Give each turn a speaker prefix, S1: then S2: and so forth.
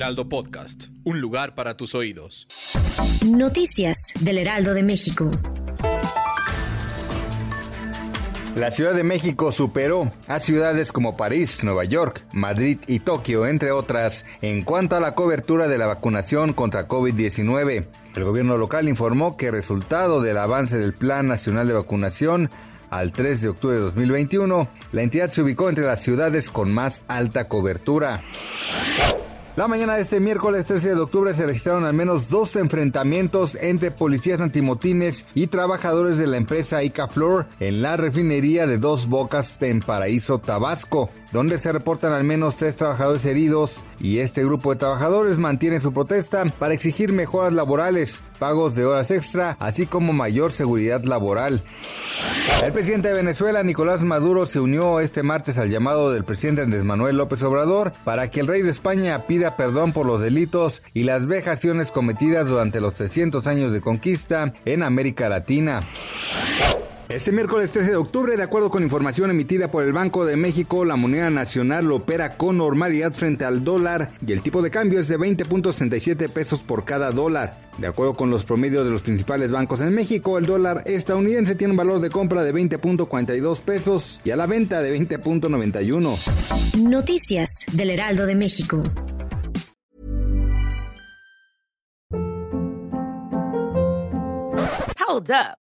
S1: Heraldo Podcast, un lugar para tus oídos.
S2: Noticias del Heraldo de México.
S3: La Ciudad de México superó a ciudades como París, Nueva York, Madrid y Tokio, entre otras, en cuanto a la cobertura de la vacunación contra COVID-19. El gobierno local informó que resultado del avance del Plan Nacional de Vacunación al 3 de octubre de 2021, la entidad se ubicó entre las ciudades con más alta cobertura. La mañana de este miércoles 13 de octubre se registraron al menos dos enfrentamientos entre policías antimotines y trabajadores de la empresa Icaflor en la refinería de Dos Bocas en Paraíso, Tabasco donde se reportan al menos tres trabajadores heridos y este grupo de trabajadores mantiene su protesta para exigir mejoras laborales, pagos de horas extra, así como mayor seguridad laboral. El presidente de Venezuela, Nicolás Maduro, se unió este martes al llamado del presidente Andrés Manuel López Obrador para que el rey de España pida perdón por los delitos y las vejaciones cometidas durante los 300 años de conquista en América Latina. Este miércoles 13 de octubre, de acuerdo con información emitida por el Banco de México, la moneda nacional lo opera con normalidad frente al dólar y el tipo de cambio es de 20.67 pesos por cada dólar. De acuerdo con los promedios de los principales bancos en México, el dólar estadounidense tiene un valor de compra de 20.42 pesos y a la venta de 20.91.
S2: Noticias del Heraldo de México.
S4: Hold up.